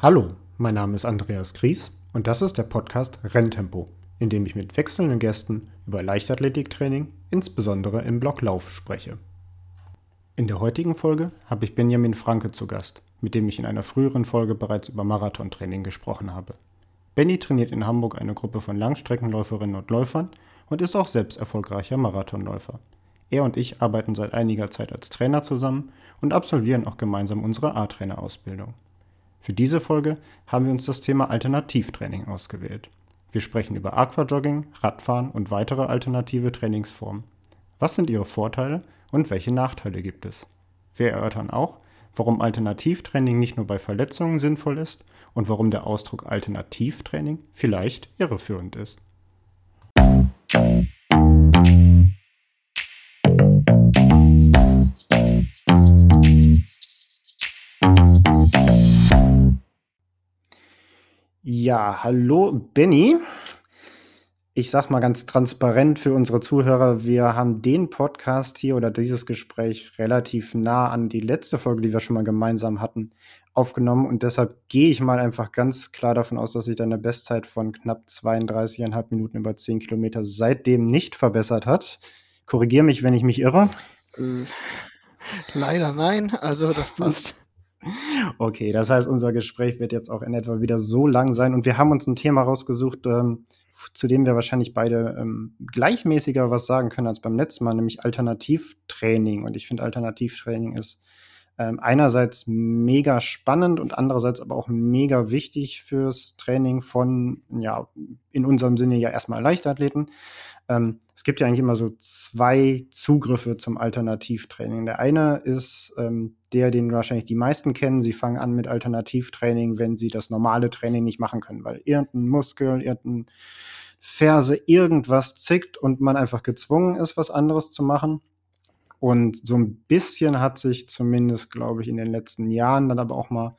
Hallo, mein Name ist Andreas Gries und das ist der Podcast Renntempo, in dem ich mit wechselnden Gästen über Leichtathletiktraining, insbesondere im Block Lauf, spreche. In der heutigen Folge habe ich Benjamin Franke zu Gast, mit dem ich in einer früheren Folge bereits über Marathontraining gesprochen habe. Benny trainiert in Hamburg eine Gruppe von Langstreckenläuferinnen und Läufern und ist auch selbst erfolgreicher Marathonläufer. Er und ich arbeiten seit einiger Zeit als Trainer zusammen und absolvieren auch gemeinsam unsere A-Trainer-Ausbildung. Für diese Folge haben wir uns das Thema Alternativtraining ausgewählt. Wir sprechen über Aquajogging, Radfahren und weitere alternative Trainingsformen. Was sind ihre Vorteile und welche Nachteile gibt es? Wir erörtern auch, warum Alternativtraining nicht nur bei Verletzungen sinnvoll ist und warum der Ausdruck Alternativtraining vielleicht irreführend ist. Ja, hallo Benny. Ich sag mal ganz transparent für unsere Zuhörer, wir haben den Podcast hier oder dieses Gespräch relativ nah an die letzte Folge, die wir schon mal gemeinsam hatten, aufgenommen und deshalb gehe ich mal einfach ganz klar davon aus, dass sich deine Bestzeit von knapp 32,5 Minuten über 10 Kilometer seitdem nicht verbessert hat. Korrigiere mich, wenn ich mich irre. Äh, leider nein, also das passt. Okay, das heißt, unser Gespräch wird jetzt auch in etwa wieder so lang sein und wir haben uns ein Thema rausgesucht, ähm, zu dem wir wahrscheinlich beide ähm, gleichmäßiger was sagen können als beim letzten Mal, nämlich Alternativtraining. Und ich finde, Alternativtraining ist ähm, einerseits mega spannend und andererseits aber auch mega wichtig fürs Training von, ja, in unserem Sinne ja erstmal Leichtathleten. Ähm, es gibt ja eigentlich immer so zwei Zugriffe zum Alternativtraining. Der eine ist ähm, der, den wahrscheinlich die meisten kennen. Sie fangen an mit Alternativtraining, wenn sie das normale Training nicht machen können, weil irgendein Muskel, irgendein Ferse, irgendwas zickt und man einfach gezwungen ist, was anderes zu machen. Und so ein bisschen hat sich zumindest, glaube ich, in den letzten Jahren dann aber auch mal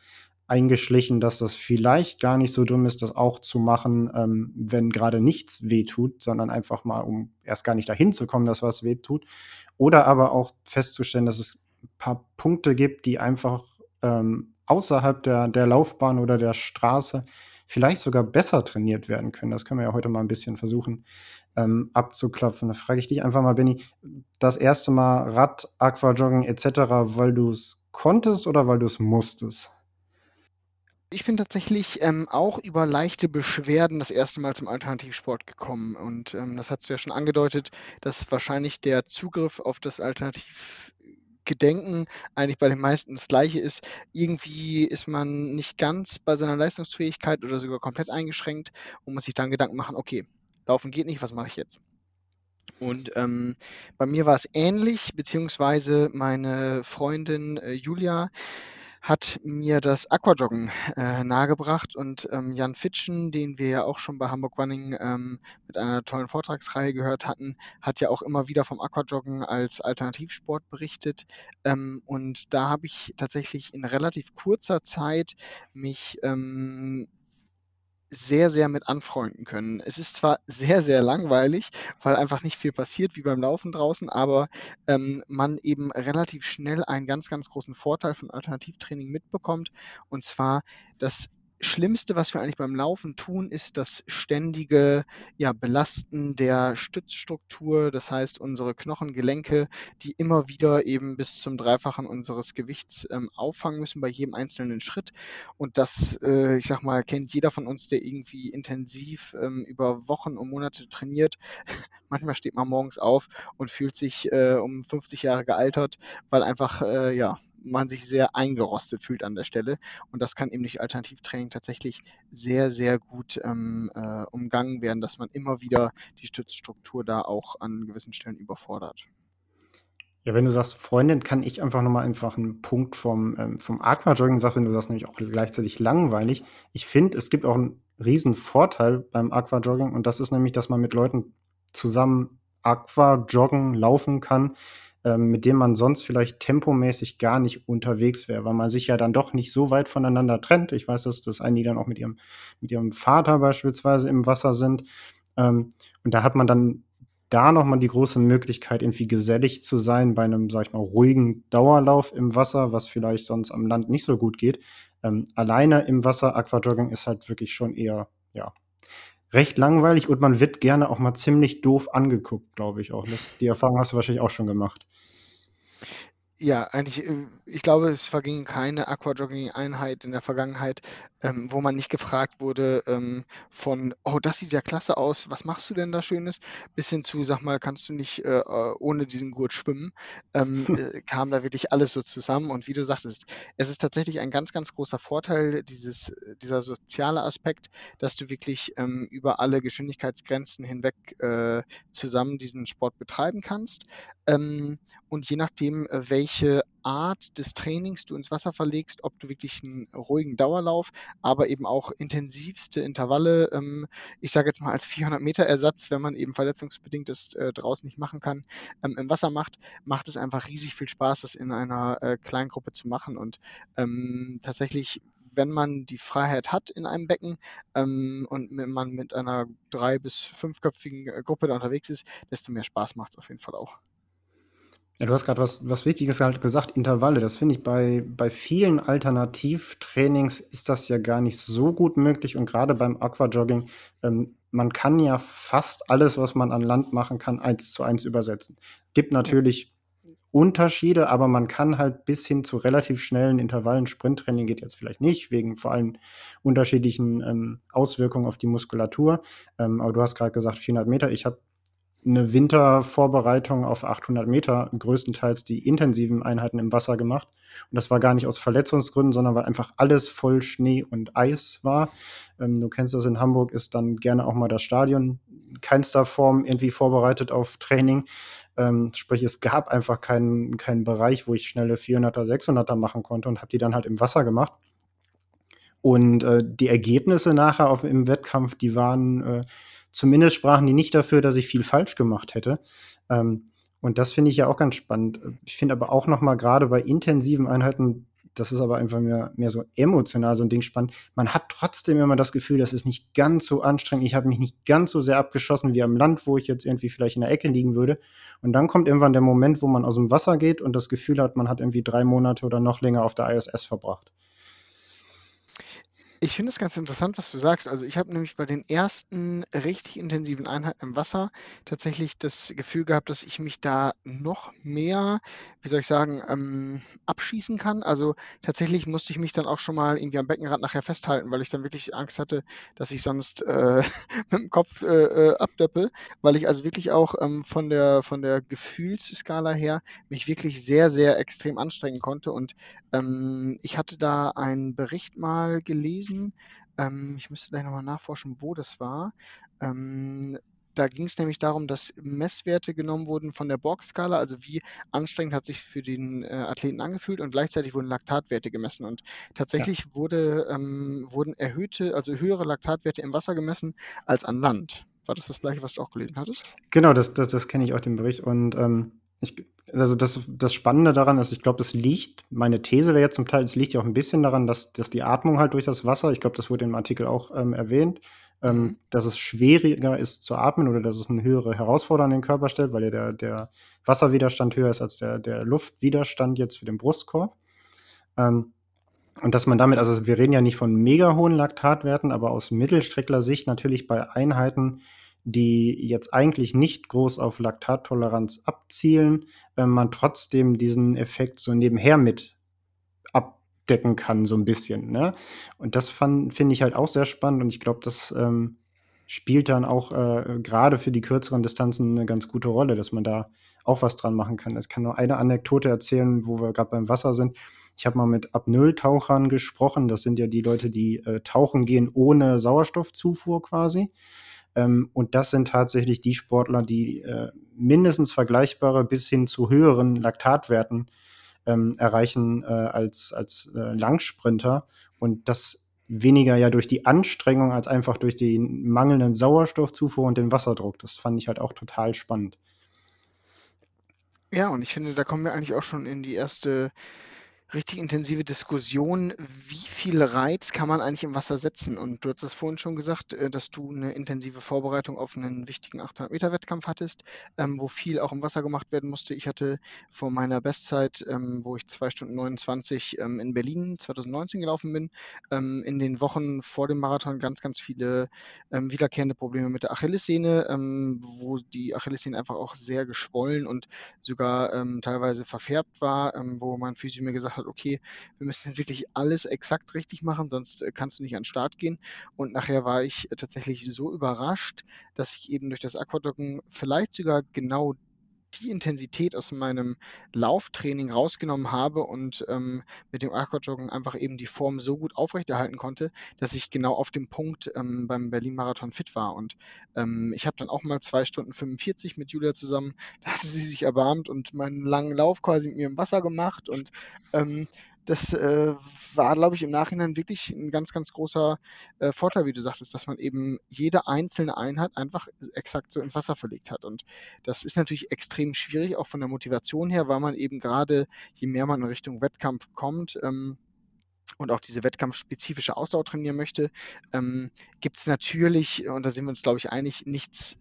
eingeschlichen, dass das vielleicht gar nicht so dumm ist, das auch zu machen, ähm, wenn gerade nichts wehtut, sondern einfach mal, um erst gar nicht dahin zu kommen, dass was wehtut. Oder aber auch festzustellen, dass es paar Punkte gibt, die einfach ähm, außerhalb der, der Laufbahn oder der Straße vielleicht sogar besser trainiert werden können. Das können wir ja heute mal ein bisschen versuchen ähm, abzuklopfen. Da frage ich dich einfach mal, Benny, das erste Mal Rad, Aquajoggen etc., weil du es konntest oder weil du es musstest? Ich bin tatsächlich ähm, auch über leichte Beschwerden das erste Mal zum Alternativsport gekommen. Und ähm, das hast du ja schon angedeutet, dass wahrscheinlich der Zugriff auf das Alternativ Gedenken eigentlich bei den meisten das gleiche ist. Irgendwie ist man nicht ganz bei seiner Leistungsfähigkeit oder sogar komplett eingeschränkt und muss sich dann Gedanken machen, okay, laufen geht nicht, was mache ich jetzt? Und ähm, bei mir war es ähnlich, beziehungsweise meine Freundin äh, Julia hat mir das Aquajoggen äh, nahegebracht und ähm, Jan Fitschen, den wir ja auch schon bei Hamburg Running ähm, mit einer tollen Vortragsreihe gehört hatten, hat ja auch immer wieder vom Aquajoggen als Alternativsport berichtet. Ähm, und da habe ich tatsächlich in relativ kurzer Zeit mich ähm, sehr, sehr mit anfreunden können. Es ist zwar sehr, sehr langweilig, weil einfach nicht viel passiert wie beim Laufen draußen, aber ähm, man eben relativ schnell einen ganz, ganz großen Vorteil von Alternativtraining mitbekommt. Und zwar, dass Schlimmste, was wir eigentlich beim Laufen tun, ist das ständige ja, Belasten der Stützstruktur, das heißt unsere Knochengelenke, die immer wieder eben bis zum Dreifachen unseres Gewichts ähm, auffangen müssen bei jedem einzelnen Schritt. Und das, äh, ich sag mal, kennt jeder von uns, der irgendwie intensiv ähm, über Wochen und Monate trainiert. Manchmal steht man morgens auf und fühlt sich äh, um 50 Jahre gealtert, weil einfach äh, ja man sich sehr eingerostet fühlt an der Stelle. Und das kann eben durch Alternativtraining tatsächlich sehr, sehr gut ähm, äh, umgangen werden, dass man immer wieder die Stützstruktur da auch an gewissen Stellen überfordert. Ja, wenn du sagst Freundin, kann ich einfach nochmal einfach einen Punkt vom, ähm, vom Aquajogging sagen, wenn du sagst nämlich auch gleichzeitig langweilig. Ich finde, es gibt auch einen riesen Vorteil beim Aquajogging und das ist nämlich, dass man mit Leuten zusammen Aquajoggen laufen kann, mit dem man sonst vielleicht tempomäßig gar nicht unterwegs wäre, weil man sich ja dann doch nicht so weit voneinander trennt. Ich weiß, dass das einige dann auch mit ihrem, mit ihrem Vater beispielsweise im Wasser sind. Ähm, und da hat man dann da nochmal die große Möglichkeit, irgendwie gesellig zu sein bei einem, sag ich mal, ruhigen Dauerlauf im Wasser, was vielleicht sonst am Land nicht so gut geht. Ähm, alleine im Wasser, Aquajogging ist halt wirklich schon eher, ja, recht langweilig und man wird gerne auch mal ziemlich doof angeguckt, glaube ich auch. Das, die Erfahrung hast du wahrscheinlich auch schon gemacht. Ja, eigentlich, äh, ich glaube, es verging keine Aquajogging-Einheit in der Vergangenheit, ähm, wo man nicht gefragt wurde, ähm, von, oh, das sieht ja klasse aus, was machst du denn da Schönes? Bis hin zu, sag mal, kannst du nicht äh, äh ohne diesen Gurt schwimmen? Ähm, äh, kam da wirklich alles so zusammen. Und wie du sagtest, es ist tatsächlich ein ganz, ganz großer Vorteil, dieses, dieser soziale Aspekt, dass du wirklich ähm, über alle Geschwindigkeitsgrenzen hinweg äh, zusammen diesen Sport betreiben kannst. Ähm, und je nachdem, äh, welche Art des Trainings du ins Wasser verlegst, ob du wirklich einen ruhigen Dauerlauf, aber eben auch intensivste Intervalle, ähm, ich sage jetzt mal als 400 Meter Ersatz, wenn man eben verletzungsbedingt das äh, draußen nicht machen kann, ähm, im Wasser macht, macht es einfach riesig viel Spaß, das in einer äh, kleinen Gruppe zu machen und ähm, tatsächlich wenn man die Freiheit hat in einem Becken ähm, und man mit einer drei- bis fünfköpfigen äh, Gruppe da unterwegs ist, desto mehr Spaß macht es auf jeden Fall auch. Ja, du hast gerade was, was Wichtiges halt gesagt, Intervalle. Das finde ich bei, bei vielen Alternativtrainings ist das ja gar nicht so gut möglich. Und gerade beim Aquajogging, ähm, man kann ja fast alles, was man an Land machen kann, eins zu eins übersetzen. Gibt natürlich. Unterschiede, aber man kann halt bis hin zu relativ schnellen Intervallen, Sprinttraining geht jetzt vielleicht nicht, wegen vor allem unterschiedlichen ähm, Auswirkungen auf die Muskulatur. Ähm, aber du hast gerade gesagt 400 Meter. Ich habe eine Wintervorbereitung auf 800 Meter größtenteils die intensiven Einheiten im Wasser gemacht. Und das war gar nicht aus Verletzungsgründen, sondern weil einfach alles voll Schnee und Eis war. Ähm, du kennst das in Hamburg, ist dann gerne auch mal das Stadion in keinster Form irgendwie vorbereitet auf Training. Ähm, sprich, es gab einfach keinen, keinen Bereich, wo ich schnelle 400er, 600er machen konnte und habe die dann halt im Wasser gemacht. Und äh, die Ergebnisse nachher auf, im Wettkampf, die waren äh, Zumindest sprachen die nicht dafür, dass ich viel falsch gemacht hätte. Ähm, und das finde ich ja auch ganz spannend. Ich finde aber auch noch mal gerade bei intensiven Einheiten, das ist aber einfach mehr, mehr so emotional so ein Ding spannend. Man hat trotzdem immer das Gefühl, das ist nicht ganz so anstrengend. Ich habe mich nicht ganz so sehr abgeschossen wie am Land, wo ich jetzt irgendwie vielleicht in der Ecke liegen würde. Und dann kommt irgendwann der Moment, wo man aus dem Wasser geht und das Gefühl hat, man hat irgendwie drei Monate oder noch länger auf der ISS verbracht. Ich finde es ganz interessant, was du sagst. Also ich habe nämlich bei den ersten richtig intensiven Einheiten im Wasser tatsächlich das Gefühl gehabt, dass ich mich da noch mehr, wie soll ich sagen, ähm, abschießen kann. Also tatsächlich musste ich mich dann auch schon mal irgendwie am Beckenrand nachher festhalten, weil ich dann wirklich Angst hatte, dass ich sonst äh, mit dem Kopf äh, äh, abdöppe, weil ich also wirklich auch ähm, von der von der Gefühlsskala her mich wirklich sehr, sehr extrem anstrengen konnte. Und ähm, ich hatte da einen Bericht mal gelesen, gewesen. Ähm, ich müsste gleich nochmal nachforschen, wo das war. Ähm, da ging es nämlich darum, dass Messwerte genommen wurden von der Borg-Skala, also wie anstrengend hat sich für den äh, Athleten angefühlt und gleichzeitig wurden Laktatwerte gemessen. Und tatsächlich ja. wurde, ähm, wurden erhöhte, also höhere Laktatwerte im Wasser gemessen als an Land. War das das gleiche, was du auch gelesen hattest? Genau, das, das, das kenne ich auch den Bericht. Und ähm, ich, also das, das Spannende daran ist, ich glaube, es liegt, meine These wäre jetzt zum Teil, es liegt ja auch ein bisschen daran, dass, dass die Atmung halt durch das Wasser, ich glaube, das wurde im Artikel auch ähm, erwähnt, ähm, mhm. dass es schwieriger ist zu atmen oder dass es eine höhere Herausforderung an den Körper stellt, weil ja der, der Wasserwiderstand höher ist als der, der Luftwiderstand jetzt für den Brustkorb. Ähm, und dass man damit, also wir reden ja nicht von mega hohen Laktatwerten, aber aus Mittelstreckler-Sicht natürlich bei Einheiten, die jetzt eigentlich nicht groß auf Laktattoleranz abzielen, äh, man trotzdem diesen Effekt so nebenher mit abdecken kann, so ein bisschen. Ne? Und das finde ich halt auch sehr spannend und ich glaube, das ähm, spielt dann auch äh, gerade für die kürzeren Distanzen eine ganz gute Rolle, dass man da auch was dran machen kann. Ich kann nur eine Anekdote erzählen, wo wir gerade beim Wasser sind. Ich habe mal mit Apnoe-Tauchern gesprochen. Das sind ja die Leute, die äh, tauchen gehen ohne Sauerstoffzufuhr quasi. Ähm, und das sind tatsächlich die Sportler, die äh, mindestens vergleichbare bis hin zu höheren Laktatwerten ähm, erreichen äh, als, als äh, Langsprinter. Und das weniger ja durch die Anstrengung als einfach durch den mangelnden Sauerstoffzufuhr und den Wasserdruck. Das fand ich halt auch total spannend. Ja, und ich finde, da kommen wir eigentlich auch schon in die erste richtig intensive Diskussion, wie viel Reiz kann man eigentlich im Wasser setzen? Und du hast es vorhin schon gesagt, äh, dass du eine intensive Vorbereitung auf einen wichtigen 800-Meter-Wettkampf hattest, ähm, wo viel auch im Wasser gemacht werden musste. Ich hatte vor meiner Bestzeit, ähm, wo ich 2 Stunden 29 ähm, in Berlin 2019 gelaufen bin, in den Wochen vor dem Marathon ganz, ganz viele wiederkehrende Probleme mit der Achillessehne, wo die Achillessehne einfach auch sehr geschwollen und sogar teilweise verfärbt war, wo mein Physio mir gesagt hat, hat, okay, wir müssen wirklich alles exakt richtig machen, sonst äh, kannst du nicht an den Start gehen. Und nachher war ich äh, tatsächlich so überrascht, dass ich eben durch das Aquadocken vielleicht sogar genau die Intensität aus meinem Lauftraining rausgenommen habe und ähm, mit dem Aquajoggen einfach eben die Form so gut aufrechterhalten konnte, dass ich genau auf dem Punkt ähm, beim Berlin-Marathon fit war. Und ähm, ich habe dann auch mal zwei Stunden 45 mit Julia zusammen, da hatte sie sich erbarmt und meinen langen Lauf quasi mit mir im Wasser gemacht und ähm, das äh, war, glaube ich, im Nachhinein wirklich ein ganz, ganz großer äh, Vorteil, wie du sagtest, dass man eben jede einzelne Einheit einfach exakt so ins Wasser verlegt hat. Und das ist natürlich extrem schwierig, auch von der Motivation her, weil man eben gerade, je mehr man in Richtung Wettkampf kommt, ähm, und auch diese wettkampfspezifische Ausdauer trainieren möchte, ähm, gibt es natürlich, und da sind wir uns, glaube ich, einig, nichts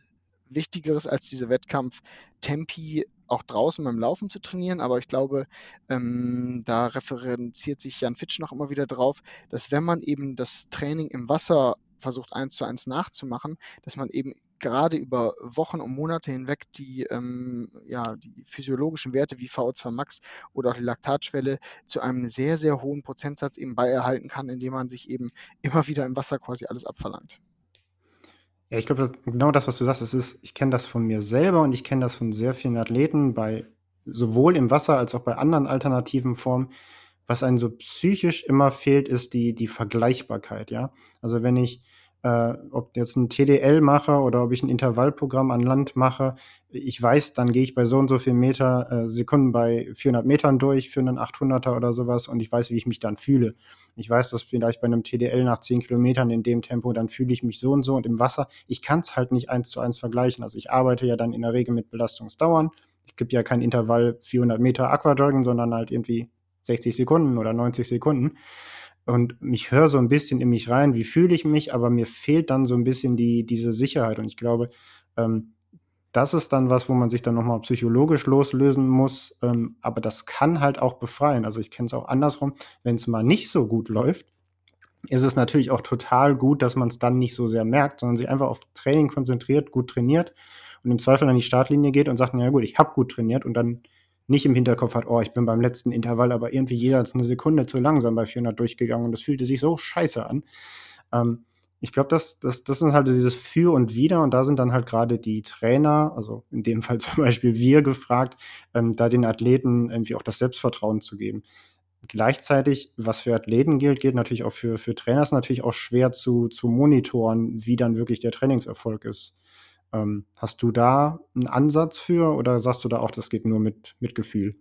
Wichtigeres als diese Wettkampf-Tempi auch draußen beim Laufen zu trainieren. Aber ich glaube, ähm, da referenziert sich Jan Fitsch noch immer wieder drauf, dass wenn man eben das Training im Wasser versucht eins zu eins nachzumachen, dass man eben gerade über Wochen und Monate hinweg die, ähm, ja, die physiologischen Werte wie VO2 Max oder auch die Laktatschwelle zu einem sehr, sehr hohen Prozentsatz eben beierhalten kann, indem man sich eben immer wieder im Wasser quasi alles abverlangt. Ja, ich glaube, genau das, was du sagst, es ist, ich kenne das von mir selber und ich kenne das von sehr vielen Athleten, bei sowohl im Wasser als auch bei anderen alternativen Formen. Was einem so psychisch immer fehlt, ist die, die Vergleichbarkeit, ja. Also wenn ich äh, ob jetzt ein TDL mache oder ob ich ein Intervallprogramm an Land mache, ich weiß, dann gehe ich bei so und so viel Meter äh, Sekunden bei 400 Metern durch für einen 800er oder sowas und ich weiß, wie ich mich dann fühle. Ich weiß, dass vielleicht bei einem TDL nach 10 Kilometern in dem Tempo, dann fühle ich mich so und so und im Wasser, ich kann es halt nicht eins zu eins vergleichen. Also ich arbeite ja dann in der Regel mit Belastungsdauern. Es gibt ja kein Intervall 400 Meter Aquajoggen, sondern halt irgendwie 60 Sekunden oder 90 Sekunden und ich höre so ein bisschen in mich rein, wie fühle ich mich, aber mir fehlt dann so ein bisschen die, diese Sicherheit. Und ich glaube, ähm, das ist dann was, wo man sich dann nochmal psychologisch loslösen muss. Ähm, aber das kann halt auch befreien. Also ich kenne es auch andersrum, wenn es mal nicht so gut läuft, ist es natürlich auch total gut, dass man es dann nicht so sehr merkt, sondern sich einfach auf Training konzentriert, gut trainiert und im Zweifel an die Startlinie geht und sagt, na ja gut, ich habe gut trainiert und dann nicht im Hinterkopf hat, oh, ich bin beim letzten Intervall aber irgendwie jeder ist eine Sekunde zu langsam bei 400 durchgegangen und das fühlte sich so scheiße an. Ähm, ich glaube, das, das, das ist halt dieses Für und Wider und da sind dann halt gerade die Trainer, also in dem Fall zum Beispiel wir gefragt, ähm, da den Athleten irgendwie auch das Selbstvertrauen zu geben. Gleichzeitig, was für Athleten gilt, gilt natürlich auch für, für Trainer, ist natürlich auch schwer zu, zu monitoren, wie dann wirklich der Trainingserfolg ist. Ähm, hast du da einen Ansatz für oder sagst du da auch, das geht nur mit, mit Gefühl?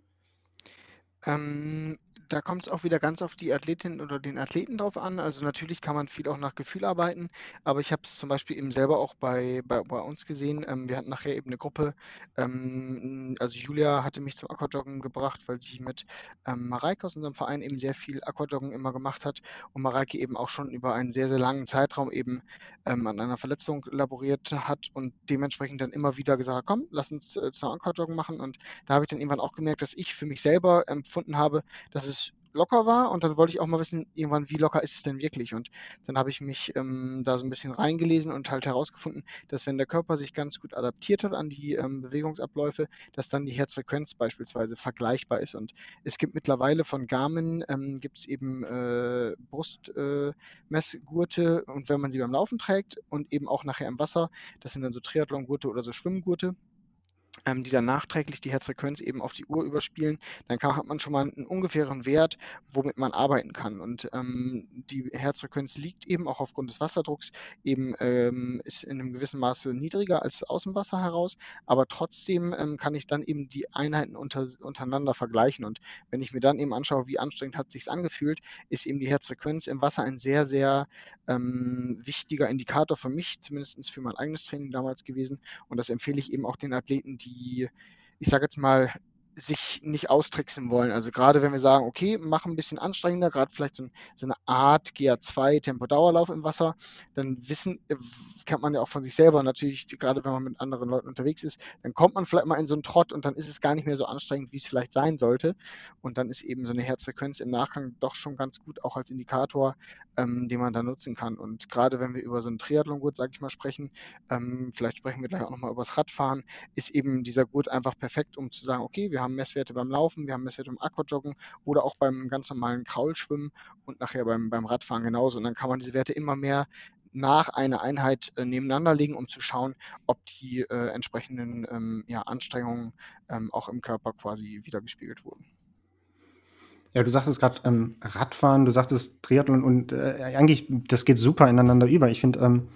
Ähm, da kommt es auch wieder ganz auf die Athletin oder den Athleten drauf an. Also natürlich kann man viel auch nach Gefühl arbeiten, aber ich habe es zum Beispiel eben selber auch bei, bei, bei uns gesehen. Ähm, wir hatten nachher eben eine Gruppe, ähm, also Julia hatte mich zum Aquajoggen gebracht, weil sie mit ähm, Mareike aus unserem Verein eben sehr viel Aquajoggen immer gemacht hat und Mareike eben auch schon über einen sehr, sehr langen Zeitraum eben ähm, an einer Verletzung laboriert hat und dementsprechend dann immer wieder gesagt komm, lass uns äh, zum Aquajoggen machen und da habe ich dann irgendwann auch gemerkt, dass ich für mich selber empfunden habe, dass es locker war und dann wollte ich auch mal wissen, irgendwann, wie locker ist es denn wirklich? Und dann habe ich mich ähm, da so ein bisschen reingelesen und halt herausgefunden, dass wenn der Körper sich ganz gut adaptiert hat an die ähm, Bewegungsabläufe, dass dann die Herzfrequenz beispielsweise vergleichbar ist. Und es gibt mittlerweile von Garmin, ähm, gibt es eben äh, Brustmessgurte äh, und wenn man sie beim Laufen trägt und eben auch nachher im Wasser, das sind dann so Triathlon-Gurte oder so Schwimmgurte, ähm, die dann nachträglich die Herzfrequenz eben auf die Uhr überspielen, dann kann, hat man schon mal einen ungefähren Wert, womit man arbeiten kann. Und ähm, die Herzfrequenz liegt eben auch aufgrund des Wasserdrucks eben ähm, ist in einem gewissen Maße niedriger als aus dem Wasser heraus, aber trotzdem ähm, kann ich dann eben die Einheiten unter, untereinander vergleichen. Und wenn ich mir dann eben anschaue, wie anstrengend hat sich angefühlt, ist eben die Herzfrequenz im Wasser ein sehr, sehr ähm, wichtiger Indikator für mich, zumindest für mein eigenes Training damals gewesen. Und das empfehle ich eben auch den Athleten, die die, ich sage jetzt mal, sich nicht austricksen wollen. Also gerade wenn wir sagen, okay, mach ein bisschen anstrengender, gerade vielleicht so, eine Art GA2 Tempo-Dauerlauf im Wasser, dann wissen, äh, kennt man ja auch von sich selber natürlich, gerade wenn man mit anderen Leuten unterwegs ist, dann kommt man vielleicht mal in so einen Trott und dann ist es gar nicht mehr so anstrengend, wie es vielleicht sein sollte. Und dann ist eben so eine Herzfrequenz im Nachgang doch schon ganz gut, auch als Indikator, ähm, den man da nutzen kann. Und gerade wenn wir über so einen Triathlon-Gurt, sage ich mal, sprechen, ähm, vielleicht sprechen wir gleich auch nochmal über das Radfahren, ist eben dieser Gurt einfach perfekt, um zu sagen, okay, wir haben Messwerte beim Laufen, wir haben Messwerte beim Aquajoggen oder auch beim ganz normalen Kraulschwimmen und nachher beim, beim Radfahren genauso. Und dann kann man diese Werte immer mehr nach einer Einheit äh, nebeneinander legen, um zu schauen, ob die äh, entsprechenden ähm, ja, Anstrengungen ähm, auch im Körper quasi wiedergespiegelt wurden. Ja, du sagtest gerade ähm, Radfahren, du sagtest Triathlon und äh, eigentlich, das geht super ineinander über. Ich finde, ähm,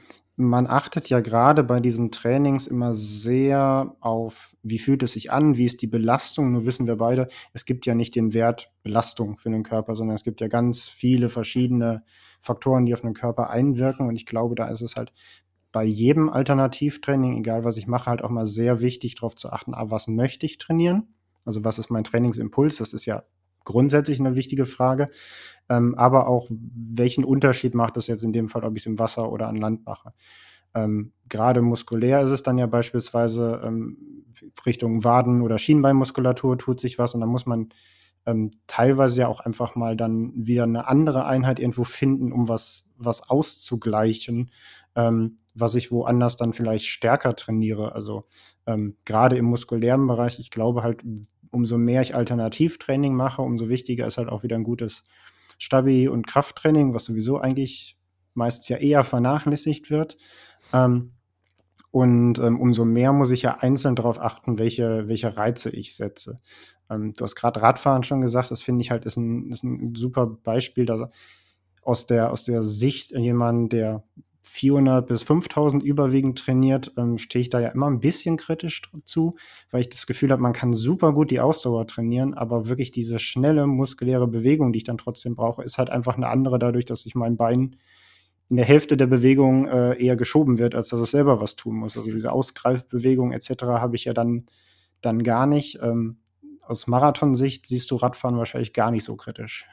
man achtet ja gerade bei diesen Trainings immer sehr auf, wie fühlt es sich an, wie ist die Belastung. Nur wissen wir beide, es gibt ja nicht den Wert Belastung für den Körper, sondern es gibt ja ganz viele verschiedene Faktoren, die auf den Körper einwirken. Und ich glaube, da ist es halt bei jedem Alternativtraining, egal was ich mache, halt auch mal sehr wichtig, darauf zu achten, ah, was möchte ich trainieren? Also was ist mein Trainingsimpuls? Das ist ja grundsätzlich eine wichtige Frage. Ähm, aber auch, welchen Unterschied macht es jetzt in dem Fall, ob ich es im Wasser oder an Land mache? Ähm, Gerade muskulär ist es dann ja beispielsweise ähm, Richtung Waden- oder Schienbeinmuskulatur tut sich was und dann muss man ähm, teilweise ja auch einfach mal dann wieder eine andere Einheit irgendwo finden, um was, was auszugleichen, ähm, was ich woanders dann vielleicht stärker trainiere. Also ähm, gerade im muskulären Bereich, ich glaube halt, umso mehr ich Alternativtraining mache, umso wichtiger ist halt auch wieder ein gutes Stabi- und Krafttraining, was sowieso eigentlich meistens ja eher vernachlässigt wird. Ähm, und ähm, umso mehr muss ich ja einzeln darauf achten, welche, welche Reize ich setze. Ähm, du hast gerade Radfahren schon gesagt, das finde ich halt ist ein, ist ein super Beispiel, dass aus der, aus der Sicht jemand, der 400 bis 5000 überwiegend trainiert, ähm, stehe ich da ja immer ein bisschen kritisch zu, weil ich das Gefühl habe, man kann super gut die Ausdauer trainieren, aber wirklich diese schnelle muskuläre Bewegung, die ich dann trotzdem brauche, ist halt einfach eine andere dadurch, dass ich mein Bein in der Hälfte der Bewegung äh, eher geschoben wird, als dass es selber was tun muss. Also diese Ausgreifbewegung etc. habe ich ja dann, dann gar nicht. Ähm, aus Marathonsicht siehst du Radfahren wahrscheinlich gar nicht so kritisch.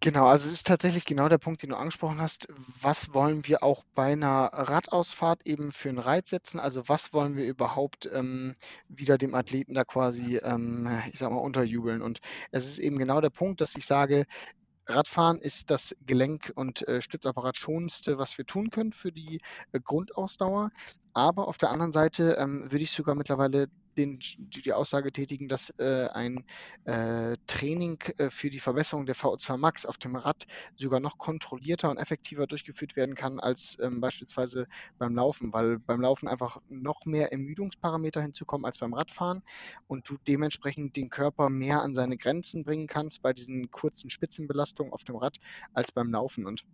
Genau, also es ist tatsächlich genau der Punkt, den du angesprochen hast. Was wollen wir auch bei einer Radausfahrt eben für einen Reiz setzen? Also was wollen wir überhaupt ähm, wieder dem Athleten da quasi, ähm, ich sag mal, unterjubeln? Und es ist eben genau der Punkt, dass ich sage, Radfahren ist das Gelenk- und äh, Stützapparat schonendste, was wir tun können für die äh, Grundausdauer. Aber auf der anderen Seite ähm, würde ich sogar mittlerweile den, die, die Aussage tätigen, dass äh, ein äh, Training äh, für die Verbesserung der VO2 Max auf dem Rad sogar noch kontrollierter und effektiver durchgeführt werden kann als ähm, beispielsweise beim Laufen, weil beim Laufen einfach noch mehr Ermüdungsparameter hinzukommen als beim Radfahren und du dementsprechend den Körper mehr an seine Grenzen bringen kannst bei diesen kurzen Spitzenbelastungen auf dem Rad als beim Laufen. Und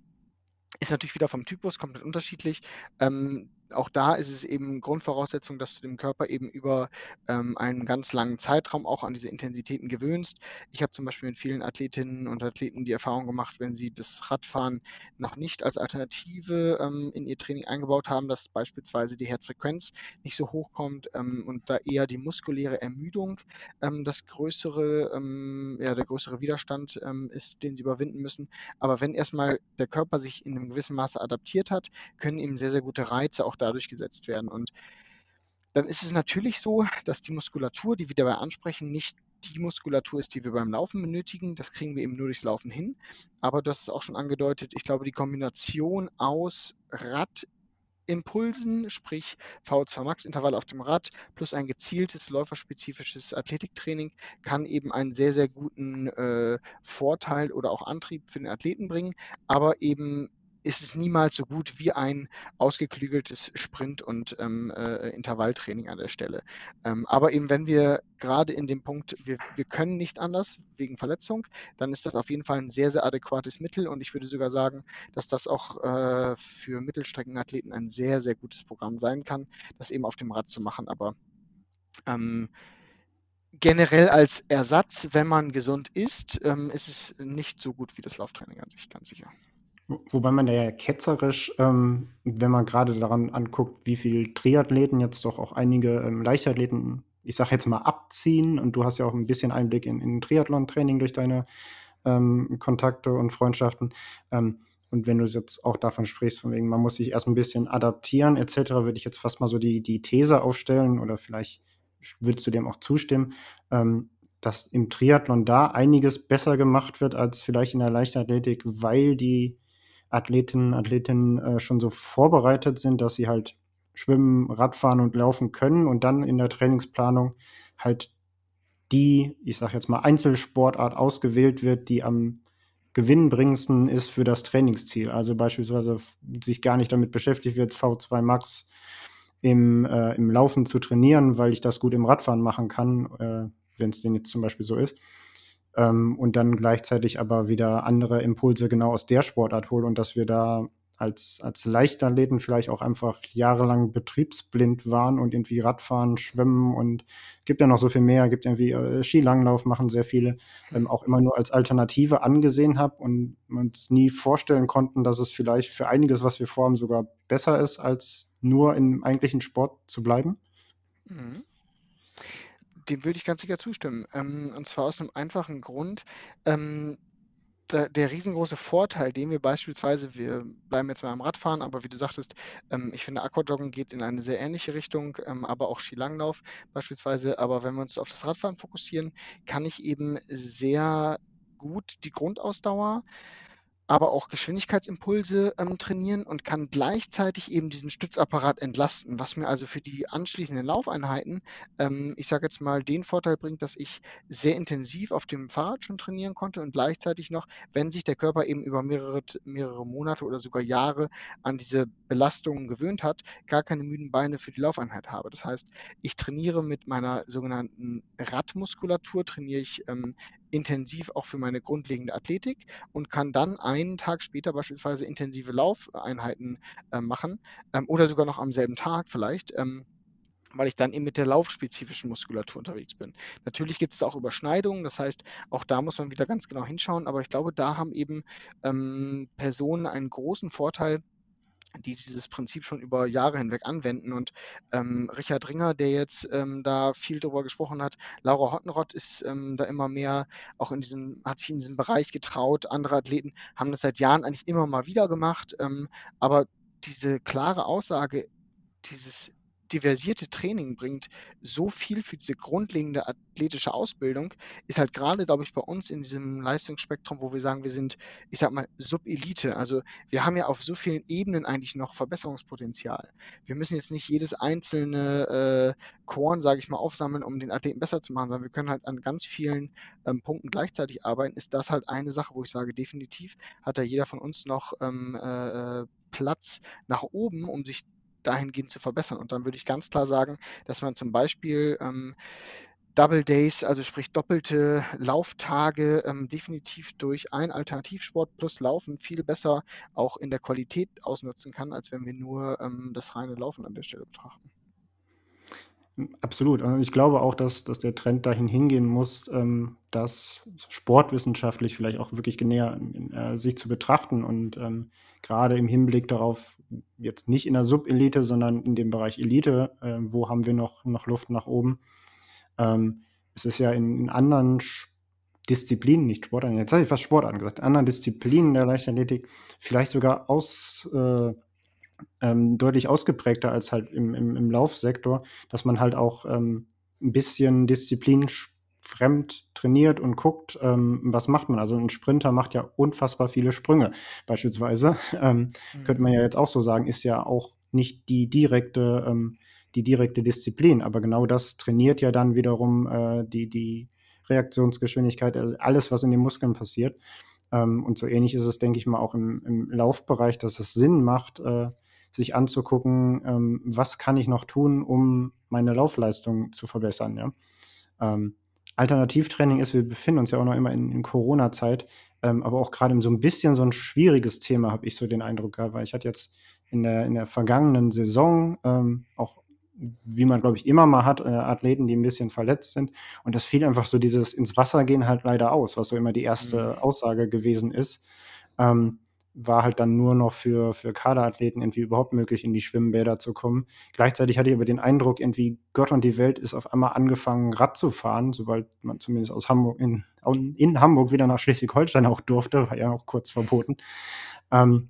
ist natürlich wieder vom Typus komplett unterschiedlich. Ähm, auch da ist es eben Grundvoraussetzung, dass du dem Körper eben über ähm, einen ganz langen Zeitraum auch an diese Intensitäten gewöhnst. Ich habe zum Beispiel mit vielen Athletinnen und Athleten die Erfahrung gemacht, wenn sie das Radfahren noch nicht als Alternative ähm, in ihr Training eingebaut haben, dass beispielsweise die Herzfrequenz nicht so hoch kommt ähm, und da eher die muskuläre Ermüdung ähm, das größere, ähm, ja, der größere Widerstand ähm, ist, den sie überwinden müssen. Aber wenn erstmal der Körper sich in einem gewissen Maße adaptiert hat, können ihm sehr, sehr gute Reize auch dadurch gesetzt werden. Und dann ist es natürlich so, dass die Muskulatur, die wir dabei ansprechen, nicht die Muskulatur ist, die wir beim Laufen benötigen. Das kriegen wir eben nur durchs Laufen hin. Aber hast es auch schon angedeutet, ich glaube, die Kombination aus Radimpulsen, sprich VO2 Max Intervall auf dem Rad plus ein gezieltes läuferspezifisches Athletiktraining kann eben einen sehr, sehr guten äh, Vorteil oder auch Antrieb für den Athleten bringen, aber eben ist es niemals so gut wie ein ausgeklügeltes Sprint- und ähm, äh, Intervalltraining an der Stelle. Ähm, aber eben wenn wir gerade in dem Punkt, wir, wir können nicht anders wegen Verletzung, dann ist das auf jeden Fall ein sehr, sehr adäquates Mittel und ich würde sogar sagen, dass das auch äh, für Mittelstreckenathleten ein sehr, sehr gutes Programm sein kann, das eben auf dem Rad zu machen. Aber ähm, generell als Ersatz, wenn man gesund ist, ähm, ist es nicht so gut wie das Lauftraining an sich, ganz sicher. Wobei man ja ketzerisch, ähm, wenn man gerade daran anguckt, wie viel Triathleten jetzt doch auch einige ähm, Leichtathleten ich sage jetzt mal, abziehen. Und du hast ja auch ein bisschen Einblick in, in Triathlon-Training durch deine ähm, Kontakte und Freundschaften. Ähm, und wenn du jetzt auch davon sprichst, von wegen, man muss sich erst ein bisschen adaptieren, etc., würde ich jetzt fast mal so die, die These aufstellen oder vielleicht würdest du dem auch zustimmen, ähm, dass im Triathlon da einiges besser gemacht wird als vielleicht in der Leichtathletik, weil die Athletinnen Athletinnen äh, schon so vorbereitet sind, dass sie halt schwimmen, Radfahren und laufen können und dann in der Trainingsplanung halt die, ich sag jetzt mal, Einzelsportart ausgewählt wird, die am gewinnbringendsten ist für das Trainingsziel. Also beispielsweise sich gar nicht damit beschäftigt wird, V2 Max im, äh, im Laufen zu trainieren, weil ich das gut im Radfahren machen kann, äh, wenn es denn jetzt zum Beispiel so ist. Ähm, und dann gleichzeitig aber wieder andere Impulse genau aus der Sportart holen und dass wir da als, als Leichtathleten vielleicht auch einfach jahrelang betriebsblind waren und irgendwie Radfahren, Schwimmen und gibt ja noch so viel mehr, gibt irgendwie äh, Skilanglauf, machen sehr viele, ähm, auch immer nur als Alternative angesehen habe und uns nie vorstellen konnten, dass es vielleicht für einiges, was wir vorhaben, sogar besser ist, als nur im eigentlichen Sport zu bleiben? Mhm. Dem würde ich ganz sicher zustimmen. Ähm, und zwar aus einem einfachen Grund. Ähm, der, der, riesengroße Vorteil, den wir beispielsweise, wir bleiben jetzt mal am Radfahren, aber wie du sagtest, ähm, ich finde Aquajoggen geht in eine sehr ähnliche Richtung, ähm, aber auch Skilanglauf beispielsweise. Aber wenn wir uns auf das Radfahren fokussieren, kann ich eben sehr gut die Grundausdauer aber auch Geschwindigkeitsimpulse ähm, trainieren und kann gleichzeitig eben diesen Stützapparat entlasten, was mir also für die anschließenden Laufeinheiten, ähm, ich sage jetzt mal, den Vorteil bringt, dass ich sehr intensiv auf dem Fahrrad schon trainieren konnte und gleichzeitig noch, wenn sich der Körper eben über mehrere, mehrere Monate oder sogar Jahre an diese Belastungen gewöhnt hat, gar keine müden Beine für die Laufeinheit habe. Das heißt, ich trainiere mit meiner sogenannten Radmuskulatur, trainiere ich ähm, intensiv auch für meine grundlegende Athletik und kann dann einen Tag später beispielsweise intensive Laufeinheiten äh, machen ähm, oder sogar noch am selben Tag vielleicht. Ähm, weil ich dann eben mit der laufspezifischen Muskulatur unterwegs bin. Natürlich gibt es da auch Überschneidungen, das heißt, auch da muss man wieder ganz genau hinschauen, aber ich glaube, da haben eben ähm, Personen einen großen Vorteil, die dieses Prinzip schon über Jahre hinweg anwenden. Und ähm, Richard Ringer, der jetzt ähm, da viel darüber gesprochen hat, Laura Hottenrott ist ähm, da immer mehr auch in diesem, hat sich in diesem Bereich getraut. Andere Athleten haben das seit Jahren eigentlich immer mal wieder gemacht. Ähm, aber diese klare Aussage, dieses diversierte Training bringt so viel für diese grundlegende athletische Ausbildung, ist halt gerade, glaube ich, bei uns in diesem Leistungsspektrum, wo wir sagen, wir sind, ich sag mal, Subelite. Also wir haben ja auf so vielen Ebenen eigentlich noch Verbesserungspotenzial. Wir müssen jetzt nicht jedes einzelne äh, Korn, sage ich mal, aufsammeln, um den Athleten besser zu machen, sondern wir können halt an ganz vielen ähm, Punkten gleichzeitig arbeiten. Ist das halt eine Sache, wo ich sage, definitiv hat da jeder von uns noch ähm, äh, äh Platz nach oben, um sich dahingehend zu verbessern. Und dann würde ich ganz klar sagen, dass man zum Beispiel ähm, Double Days, also sprich doppelte Lauftage, ähm, definitiv durch einen Alternativsport plus Laufen viel besser auch in der Qualität ausnutzen kann, als wenn wir nur ähm, das reine Laufen an der Stelle betrachten. Absolut. Und ich glaube auch, dass, dass der Trend dahin hingehen muss, ähm, das sportwissenschaftlich vielleicht auch wirklich näher äh, sich zu betrachten und ähm, gerade im Hinblick darauf, jetzt nicht in der Subelite, sondern in dem Bereich Elite, äh, wo haben wir noch, noch Luft nach oben. Ähm, es ist ja in, in anderen Disziplinen, nicht Sport, jetzt habe ich fast Sport angesagt, in anderen Disziplinen der Leichtathletik vielleicht sogar aus, äh, ähm, deutlich ausgeprägter als halt im, im, im Laufsektor, dass man halt auch ähm, ein bisschen disziplinfremd trainiert und guckt, ähm, was macht man. Also ein Sprinter macht ja unfassbar viele Sprünge, beispielsweise. Ähm, mhm. Könnte man ja jetzt auch so sagen, ist ja auch nicht die direkte, ähm, die direkte Disziplin, aber genau das trainiert ja dann wiederum äh, die, die Reaktionsgeschwindigkeit, also alles, was in den Muskeln passiert. Ähm, und so ähnlich ist es, denke ich mal, auch im, im Laufbereich, dass es Sinn macht, äh, sich anzugucken, ähm, was kann ich noch tun, um meine Laufleistung zu verbessern. Ja? Ähm, Alternativtraining ist, wir befinden uns ja auch noch immer in, in Corona-Zeit, ähm, aber auch gerade so ein bisschen so ein schwieriges Thema, habe ich so den Eindruck gehabt, weil ich hatte jetzt in der, in der vergangenen Saison ähm, auch wie man, glaube ich, immer mal hat, äh, Athleten, die ein bisschen verletzt sind. Und das fiel einfach so dieses ins Wasser gehen halt leider aus, was so immer die erste mhm. Aussage gewesen ist. Ähm, war halt dann nur noch für, für Kaderathleten irgendwie überhaupt möglich, in die Schwimmbäder zu kommen. Gleichzeitig hatte ich aber den Eindruck, irgendwie Gott und die Welt ist auf einmal angefangen, Rad zu fahren, sobald man zumindest aus Hamburg in, in Hamburg wieder nach Schleswig-Holstein auch durfte, war ja auch kurz verboten. Ähm,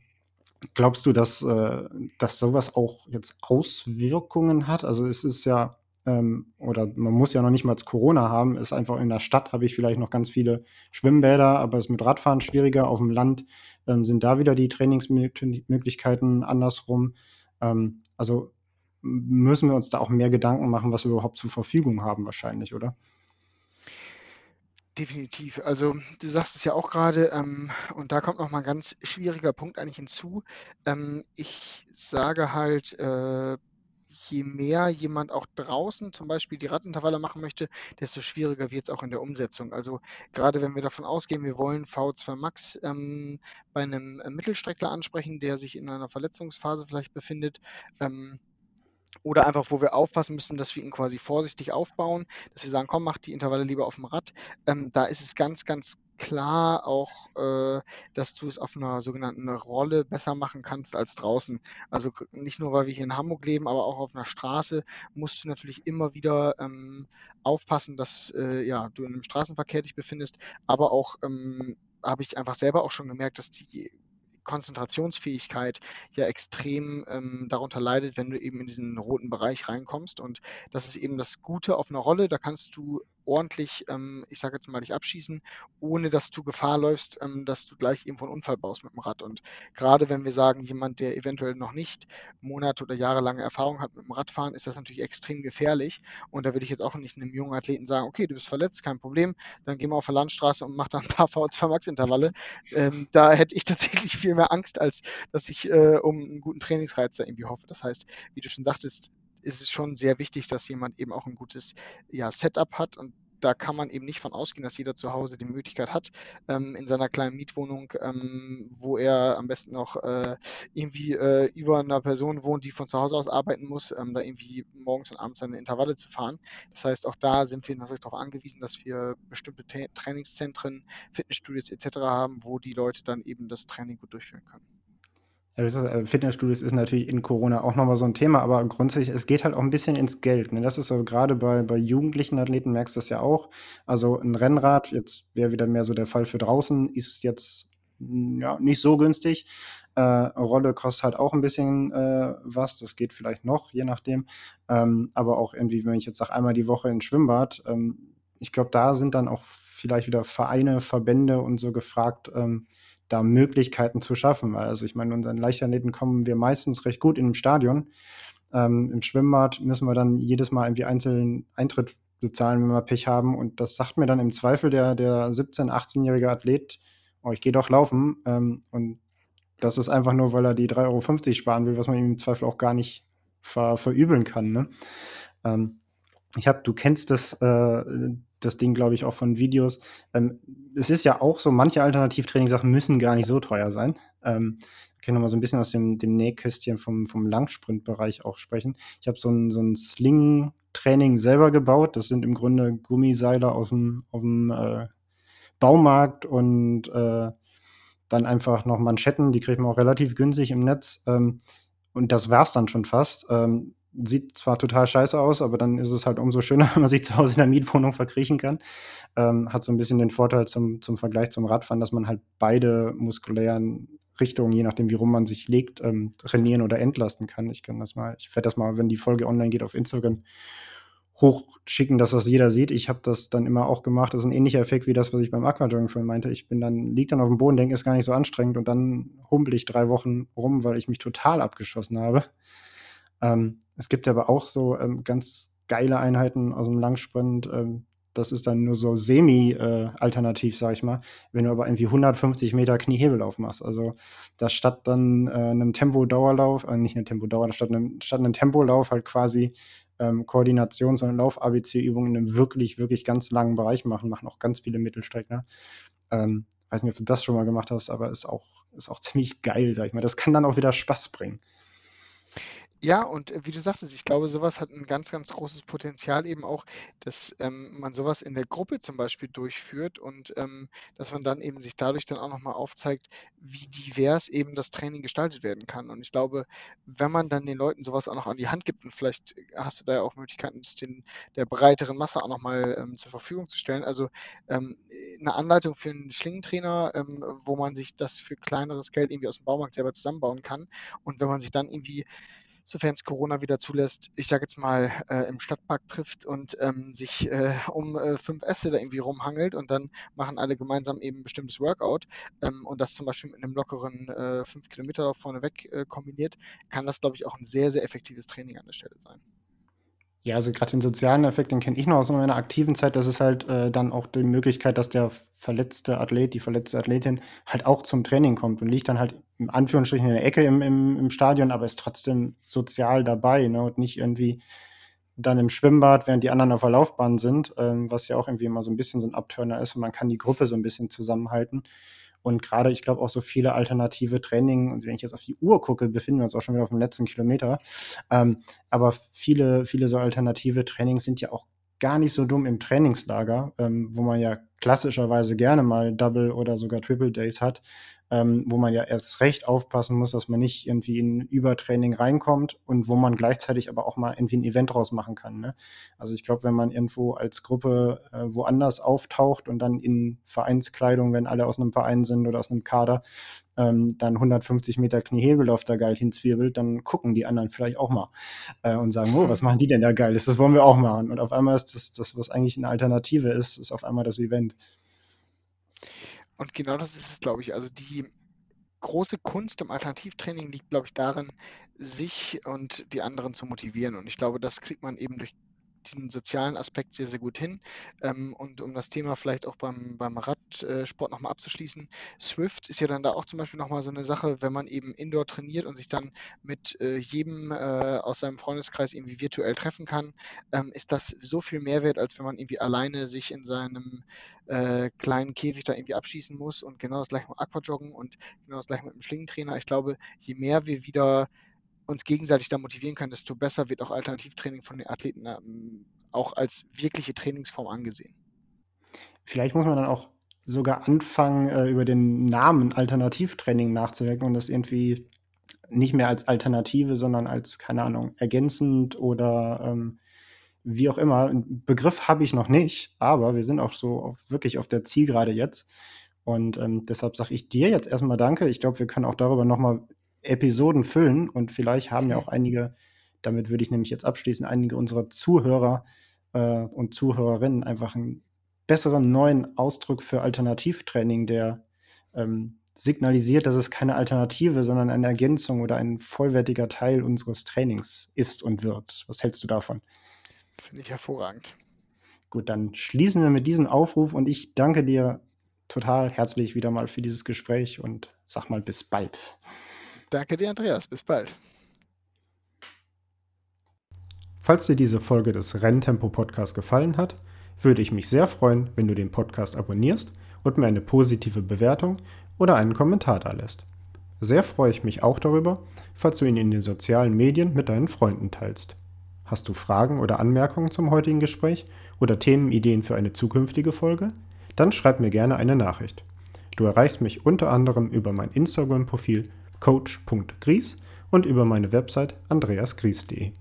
glaubst du, dass, äh, dass sowas auch jetzt Auswirkungen hat? Also es ist ja ähm, oder man muss ja noch nicht mal Corona haben, ist einfach in der Stadt habe ich vielleicht noch ganz viele Schwimmbäder, aber es ist mit Radfahren schwieriger. Auf dem Land ähm, sind da wieder die Trainingsmöglichkeiten andersrum. Ähm, also müssen wir uns da auch mehr Gedanken machen, was wir überhaupt zur Verfügung haben, wahrscheinlich, oder? Definitiv. Also du sagst es ja auch gerade, ähm, und da kommt noch mal ein ganz schwieriger Punkt eigentlich hinzu. Ähm, ich sage halt, äh, je mehr jemand auch draußen zum Beispiel die Radintervalle machen möchte, desto schwieriger wird es auch in der Umsetzung. Also gerade wenn wir davon ausgehen, wir wollen V2 Max ähm, bei einem Mittelstreckler ansprechen, der sich in einer Verletzungsphase vielleicht befindet, ähm, oder einfach, wo wir aufpassen müssen, dass wir ihn quasi vorsichtig aufbauen, dass wir sagen, komm, mach die Intervalle lieber auf dem Rad. Ähm, da ist es ganz, ganz klar auch, äh, dass du es auf einer sogenannten Rolle besser machen kannst als draußen. Also nicht nur, weil wir hier in Hamburg leben, aber auch auf einer Straße musst du natürlich immer wieder ähm, aufpassen, dass äh, ja, du in einem Straßenverkehr dich befindest, aber auch ähm, habe ich einfach selber auch schon gemerkt, dass die Konzentrationsfähigkeit ja extrem ähm, darunter leidet, wenn du eben in diesen roten Bereich reinkommst. Und das ist eben das Gute auf einer Rolle. Da kannst du ordentlich, ähm, ich sage jetzt mal, dich abschießen, ohne dass du Gefahr läufst, ähm, dass du gleich irgendwo einen Unfall baust mit dem Rad. Und gerade wenn wir sagen, jemand, der eventuell noch nicht Monate oder jahrelange Erfahrung hat mit dem Radfahren, ist das natürlich extrem gefährlich. Und da würde ich jetzt auch nicht einem jungen Athleten sagen, okay, du bist verletzt, kein Problem, dann geh mal auf der Landstraße und mach dann ein paar V2 Max Intervalle. Ähm, da hätte ich tatsächlich viel mehr Angst, als dass ich äh, um einen guten Trainingsreiz da irgendwie hoffe. Das heißt, wie du schon sagtest, ist es schon sehr wichtig, dass jemand eben auch ein gutes ja, Setup hat und da kann man eben nicht von ausgehen, dass jeder zu Hause die Möglichkeit hat, ähm, in seiner kleinen Mietwohnung, ähm, wo er am besten noch äh, irgendwie äh, über einer Person wohnt, die von zu Hause aus arbeiten muss, ähm, da irgendwie morgens und abends seine Intervalle zu fahren. Das heißt, auch da sind wir natürlich darauf angewiesen, dass wir bestimmte Tra Trainingszentren, Fitnessstudios etc. haben, wo die Leute dann eben das Training gut durchführen können. Äh, Fitnessstudios ist natürlich in Corona auch nochmal so ein Thema, aber grundsätzlich, es geht halt auch ein bisschen ins Geld. Ne? Das ist so gerade bei, bei jugendlichen Athleten merkst du das ja auch. Also ein Rennrad, jetzt wäre wieder mehr so der Fall für draußen, ist jetzt hm, ja, nicht so günstig. Äh, Rolle kostet halt auch ein bisschen äh, was, das geht vielleicht noch, je nachdem. Ähm, aber auch irgendwie, wenn ich jetzt sage, einmal die Woche ins Schwimmbad, ähm, ich glaube, da sind dann auch vielleicht wieder Vereine, Verbände und so gefragt, ähm, da Möglichkeiten zu schaffen. Also ich meine, unseren Leichtathleten kommen wir meistens recht gut in dem Stadion. Ähm, Im Schwimmbad müssen wir dann jedes Mal irgendwie einzelnen Eintritt bezahlen, wenn wir Pech haben. Und das sagt mir dann im Zweifel der, der 17-, 18-jährige Athlet, oh, ich gehe doch laufen. Ähm, und das ist einfach nur, weil er die 3,50 Euro sparen will, was man ihm im Zweifel auch gar nicht ver verübeln kann. Ne? Ähm, ich habe, du kennst das, äh, das Ding, glaube ich, auch von Videos. Ähm, es ist ja auch so, manche Alternativtrainingssachen müssen gar nicht so teuer sein. Ähm, ich kann noch mal so ein bisschen aus dem, dem Nähkästchen vom, vom Langsprintbereich auch sprechen. Ich habe so ein, so ein Sling-Training selber gebaut. Das sind im Grunde Gummiseile aus dem, auf dem äh, Baumarkt und äh, dann einfach noch Manschetten, die kriegt man auch relativ günstig im Netz. Ähm, und das war's dann schon fast. Ähm, sieht zwar total scheiße aus, aber dann ist es halt umso schöner, wenn man sich zu Hause in der Mietwohnung verkriechen kann. Ähm, hat so ein bisschen den Vorteil zum, zum Vergleich zum Radfahren, dass man halt beide muskulären Richtungen, je nachdem, wie rum man sich legt, ähm, trainieren oder entlasten kann. Ich kann das mal, ich werde das mal, wenn die Folge online geht, auf Instagram hochschicken, dass das jeder sieht. Ich habe das dann immer auch gemacht. Das ist ein ähnlicher Effekt wie das, was ich beim Aquajogging vorhin meinte. Ich bin dann, lieg dann auf dem Boden, denke, ist gar nicht so anstrengend und dann humpel ich drei Wochen rum, weil ich mich total abgeschossen habe. Ähm, es gibt aber auch so ähm, ganz geile Einheiten aus dem Langsprint. Ähm, das ist dann nur so semi-alternativ, äh, sag ich mal, wenn du aber irgendwie 150 Meter Kniehebelauf machst. Also das statt dann äh, einem Tempo-Dauerlauf, äh, nicht einem Tempo-Dauer, statt einem, statt einem Tempolauf halt quasi ähm, Koordinations- und Lauf-ABC-Übungen in einem wirklich, wirklich ganz langen Bereich machen, machen auch ganz viele Mittelstreckler. Ähm, weiß nicht, ob du das schon mal gemacht hast, aber ist auch, ist auch ziemlich geil, sag ich mal. Das kann dann auch wieder Spaß bringen. Ja, und äh, wie du sagtest, ich glaube, sowas hat ein ganz, ganz großes Potenzial eben auch, dass ähm, man sowas in der Gruppe zum Beispiel durchführt und ähm, dass man dann eben sich dadurch dann auch nochmal aufzeigt, wie divers eben das Training gestaltet werden kann. Und ich glaube, wenn man dann den Leuten sowas auch noch an die Hand gibt und vielleicht hast du da ja auch Möglichkeiten, das den, der breiteren Masse auch nochmal ähm, zur Verfügung zu stellen. Also ähm, eine Anleitung für einen Schlingentrainer, ähm, wo man sich das für kleineres Geld irgendwie aus dem Baumarkt selber zusammenbauen kann. Und wenn man sich dann irgendwie sofern es Corona wieder zulässt, ich sage jetzt mal, äh, im Stadtpark trifft und ähm, sich äh, um äh, fünf Äste da irgendwie rumhangelt und dann machen alle gemeinsam eben ein bestimmtes Workout ähm, und das zum Beispiel mit einem lockeren äh, 5 Kilometer vorneweg äh, kombiniert, kann das, glaube ich, auch ein sehr, sehr effektives Training an der Stelle sein. Ja, also gerade den sozialen Effekt, den kenne ich noch aus meiner aktiven Zeit. Das ist halt äh, dann auch die Möglichkeit, dass der verletzte Athlet, die verletzte Athletin halt auch zum Training kommt und liegt dann halt in Anführungsstrichen in der Ecke im, im, im Stadion, aber ist trotzdem sozial dabei ne? und nicht irgendwie dann im Schwimmbad, während die anderen auf der Laufbahn sind, ähm, was ja auch irgendwie immer so ein bisschen so ein Abturner ist und man kann die Gruppe so ein bisschen zusammenhalten. Und gerade, ich glaube, auch so viele alternative Training, und wenn ich jetzt auf die Uhr gucke, befinden wir uns auch schon wieder auf dem letzten Kilometer. Ähm, aber viele, viele so alternative Trainings sind ja auch gar nicht so dumm im Trainingslager, ähm, wo man ja klassischerweise gerne mal Double oder sogar Triple Days hat, ähm, wo man ja erst recht aufpassen muss, dass man nicht irgendwie in Übertraining reinkommt und wo man gleichzeitig aber auch mal irgendwie ein Event draus machen kann. Ne? Also ich glaube, wenn man irgendwo als Gruppe äh, woanders auftaucht und dann in Vereinskleidung, wenn alle aus einem Verein sind oder aus einem Kader, ähm, dann 150 Meter Kniehebelauf da geil hinzwirbelt, dann gucken die anderen vielleicht auch mal äh, und sagen, oh, was machen die denn da geil? Das wollen wir auch machen. Und auf einmal ist das, das, was eigentlich eine Alternative ist, ist auf einmal das Event. Und genau das ist es, glaube ich. Also die große Kunst im Alternativtraining liegt, glaube ich, darin, sich und die anderen zu motivieren. Und ich glaube, das kriegt man eben durch diesen sozialen Aspekt sehr, sehr gut hin. Ähm, und um das Thema vielleicht auch beim, beim Radsport nochmal abzuschließen, Swift ist ja dann da auch zum Beispiel nochmal so eine Sache, wenn man eben indoor trainiert und sich dann mit äh, jedem äh, aus seinem Freundeskreis irgendwie virtuell treffen kann, ähm, ist das so viel Mehrwert, als wenn man irgendwie alleine sich in seinem äh, kleinen Käfig da irgendwie abschießen muss und genau das gleiche mit Aquajoggen und genau das gleiche mit dem Schlingentrainer. Ich glaube, je mehr wir wieder uns gegenseitig da motivieren können, desto besser wird auch Alternativtraining von den Athleten ähm, auch als wirkliche Trainingsform angesehen. Vielleicht muss man dann auch sogar anfangen, äh, über den Namen Alternativtraining nachzudenken und das irgendwie nicht mehr als Alternative, sondern als, keine Ahnung, ergänzend oder ähm, wie auch immer. Einen Begriff habe ich noch nicht, aber wir sind auch so auf, wirklich auf der Zielgerade jetzt. Und ähm, deshalb sage ich dir jetzt erstmal Danke. Ich glaube, wir können auch darüber nochmal Episoden füllen und vielleicht haben ja auch einige, damit würde ich nämlich jetzt abschließen, einige unserer Zuhörer äh, und Zuhörerinnen einfach einen besseren neuen Ausdruck für Alternativtraining, der ähm, signalisiert, dass es keine Alternative, sondern eine Ergänzung oder ein vollwertiger Teil unseres Trainings ist und wird. Was hältst du davon? Finde ich hervorragend. Gut, dann schließen wir mit diesem Aufruf und ich danke dir total herzlich wieder mal für dieses Gespräch und sag mal bis bald. Danke dir, Andreas. Bis bald. Falls dir diese Folge des Renntempo Podcast gefallen hat, würde ich mich sehr freuen, wenn du den Podcast abonnierst und mir eine positive Bewertung oder einen Kommentar da lässt. Sehr freue ich mich auch darüber, falls du ihn in den sozialen Medien mit deinen Freunden teilst. Hast du Fragen oder Anmerkungen zum heutigen Gespräch oder Themenideen für eine zukünftige Folge? Dann schreib mir gerne eine Nachricht. Du erreichst mich unter anderem über mein Instagram-Profil coach.gries und über meine Website andreasgries.de.